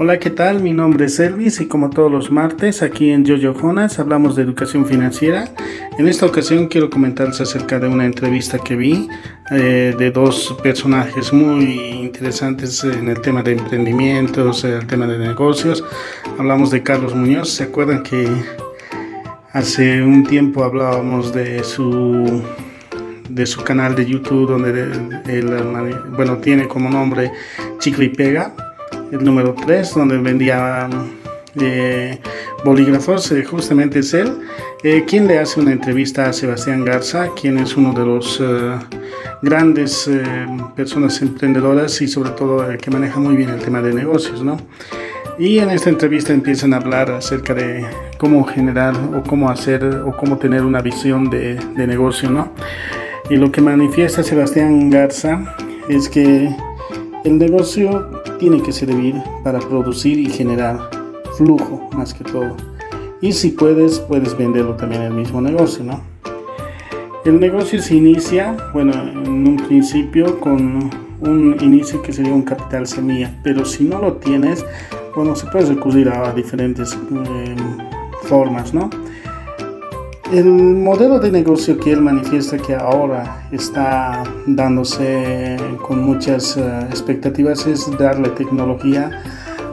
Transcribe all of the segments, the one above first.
Hola, ¿qué tal? Mi nombre es Elvis y como todos los martes aquí en Jojo Jonas hablamos de educación financiera. En esta ocasión quiero comentarles acerca de una entrevista que vi eh, de dos personajes muy interesantes en el tema de emprendimientos, el tema de negocios. Hablamos de Carlos Muñoz. ¿Se acuerdan que hace un tiempo hablábamos de su de su canal de YouTube donde él, bueno, tiene como nombre Chicle y Pega? El número 3, donde vendía eh, bolígrafos, eh, justamente es él, eh, quien le hace una entrevista a Sebastián Garza, quien es uno de los grandes personas emprendedoras y sobre todo que maneja muy bien el tema de negocios, ¿no? Y en esta entrevista empiezan a hablar acerca de cómo generar o cómo hacer o cómo tener una visión de, de negocio, ¿no? Y lo que manifiesta Sebastián Garza es que el negocio tiene que servir para producir y generar flujo más que todo. Y si puedes, puedes venderlo también el mismo negocio, ¿no? El negocio se inicia, bueno, en un principio con un inicio que sería un capital semilla, pero si no lo tienes, bueno, se puede recurrir a diferentes eh, formas, ¿no? El modelo de negocio que él manifiesta que ahora está dándose con muchas eh, expectativas es darle tecnología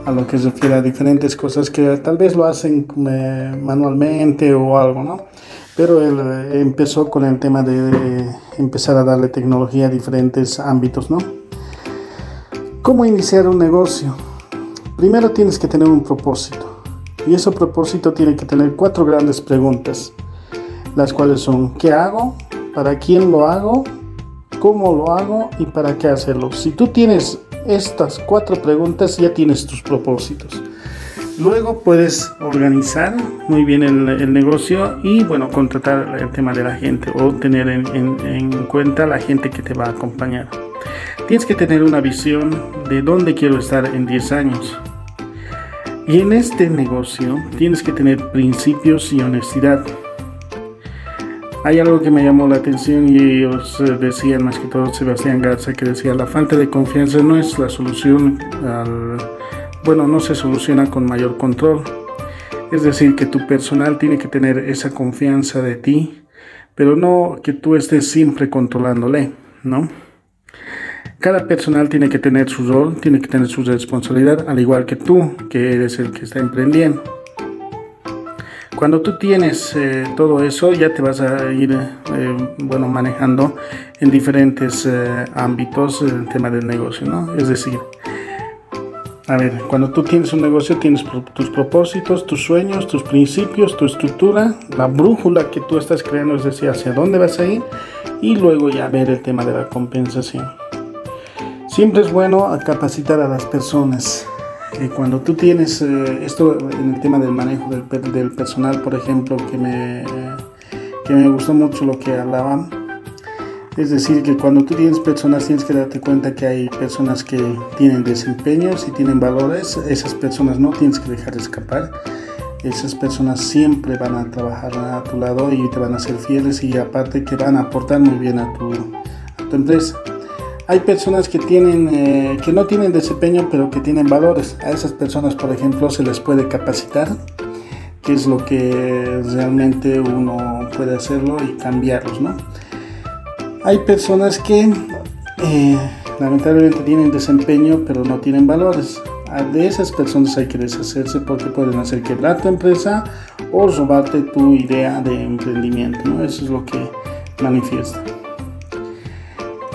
a lo que se refiere a diferentes cosas que tal vez lo hacen eh, manualmente o algo, ¿no? Pero él eh, empezó con el tema de empezar a darle tecnología a diferentes ámbitos, ¿no? ¿Cómo iniciar un negocio? Primero tienes que tener un propósito. Y ese propósito tiene que tener cuatro grandes preguntas las cuales son ¿qué hago? ¿Para quién lo hago? ¿Cómo lo hago? ¿Y para qué hacerlo? Si tú tienes estas cuatro preguntas, ya tienes tus propósitos. Luego puedes organizar muy bien el, negocio y bueno, contratar el tema de la gente o tener en, en, cuenta la gente que te va a acompañar. Tienes que tener una visión de dónde quiero estar en 10 años. Y en este negocio tienes que tener principios y honestidad. Hay algo que me llamó la atención y ellos eh, decían, más que todo Sebastián Garza, que decía, la falta de confianza no es la solución al... Bueno, no se soluciona con mayor control. Es decir, que tu personal tiene que tener esa confianza de ti, pero no que tú estés siempre controlándole, ¿no? Cada personal tiene que tener su rol, tiene que tener su responsabilidad, al igual que tú, que eres el que está emprendiendo. Cuando tú tienes eh, todo eso, ya te vas a ir eh, bueno, manejando en diferentes eh, ámbitos el tema del negocio, ¿no? Es decir, a ver, cuando tú tienes un negocio, tienes tus propósitos, tus sueños, tus principios, tu estructura, la brújula que tú estás creando, es decir, hacia dónde vas a ir, y luego ya ver el tema de la compensación. Siempre es bueno capacitar a las personas cuando tú tienes eh, esto en el tema del manejo del, del, personal, por ejemplo, que me, que me gustó mucho lo que hablaban, es decir, que cuando tú tienes personas tienes que darte cuenta que hay personas que tienen desempeños y tienen valores, esas personas no tienes que dejar de escapar. Esas personas siempre van a trabajar a tu lado y te van a ser fieles y aparte que van a aportar muy bien a tu, a tu empresa. Hay personas que, tienen, eh, que no tienen desempeño, pero que tienen valores. A esas personas, por ejemplo, se les puede capacitar, que es lo que realmente uno puede hacerlo y cambiarlos, ¿no? Hay personas que eh, lamentablemente tienen desempeño, pero no tienen valores. De esas personas hay que deshacerse porque pueden hacer quebrar tu empresa o robarte tu idea de emprendimiento, ¿no? Eso es lo que manifiesta.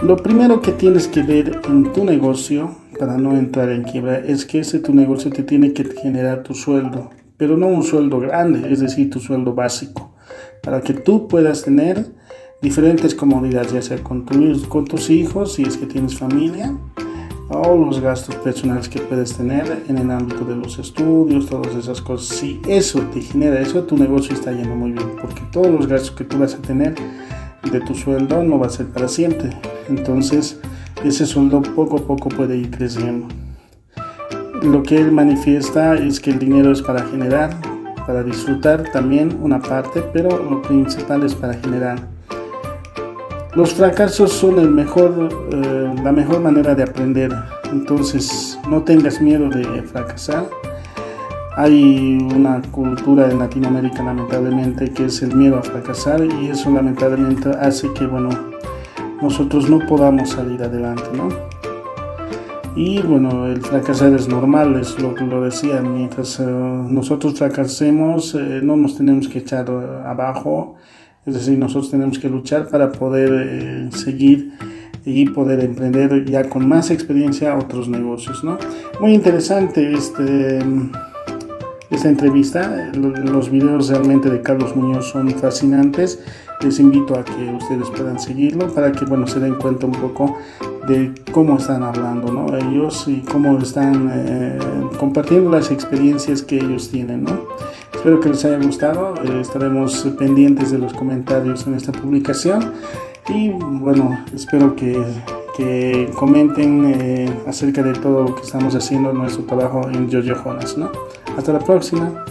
Lo primero que tienes que ver en tu negocio para no entrar en quiebra es que ese tu negocio te tiene que generar tu sueldo, pero no un sueldo grande, es decir, tu sueldo básico, para que tú puedas tener diferentes comodidades, ya sea con, con tus hijos, si es que tienes familia, o los gastos personales que puedes tener en el ámbito de los estudios, todas esas cosas. Si eso te genera eso, tu negocio está yendo muy bien, porque todos los gastos que tú vas a tener de tu sueldo no va a ser para siempre. Entonces, ese sueldo poco a poco puede ir creciendo. Lo que él manifiesta es que el dinero es para generar, para disfrutar también una parte, pero lo principal es para generar. Los fracasos son eh, la mejor manera de aprender. Entonces, no tengas miedo de fracasar. Hay una cultura en Latinoamérica lamentablemente que es el miedo a fracasar y eso lamentablemente hace que, bueno, nosotros no podamos salir adelante, ¿no? Y bueno, el fracasar es normal, es lo que lo decía, mientras eh, nosotros fracasemos eh, no nos tenemos que echar abajo, es decir, nosotros tenemos que luchar para poder eh, seguir y poder emprender ya con más experiencia otros negocios, ¿no? Muy interesante este esta entrevista. Los videos realmente de Carlos Muñoz son fascinantes. Les invito a que ustedes puedan seguirlo para que bueno, se den cuenta un poco de cómo están hablando ¿no? ellos y cómo están eh, compartiendo las experiencias que ellos tienen. ¿no? Espero que les haya gustado. Eh, estaremos pendientes de los comentarios en esta publicación. Y bueno, espero que, que comenten eh, acerca de todo lo que estamos haciendo, nuestro trabajo en Jojo Jonas. ¿no? Hasta la próxima.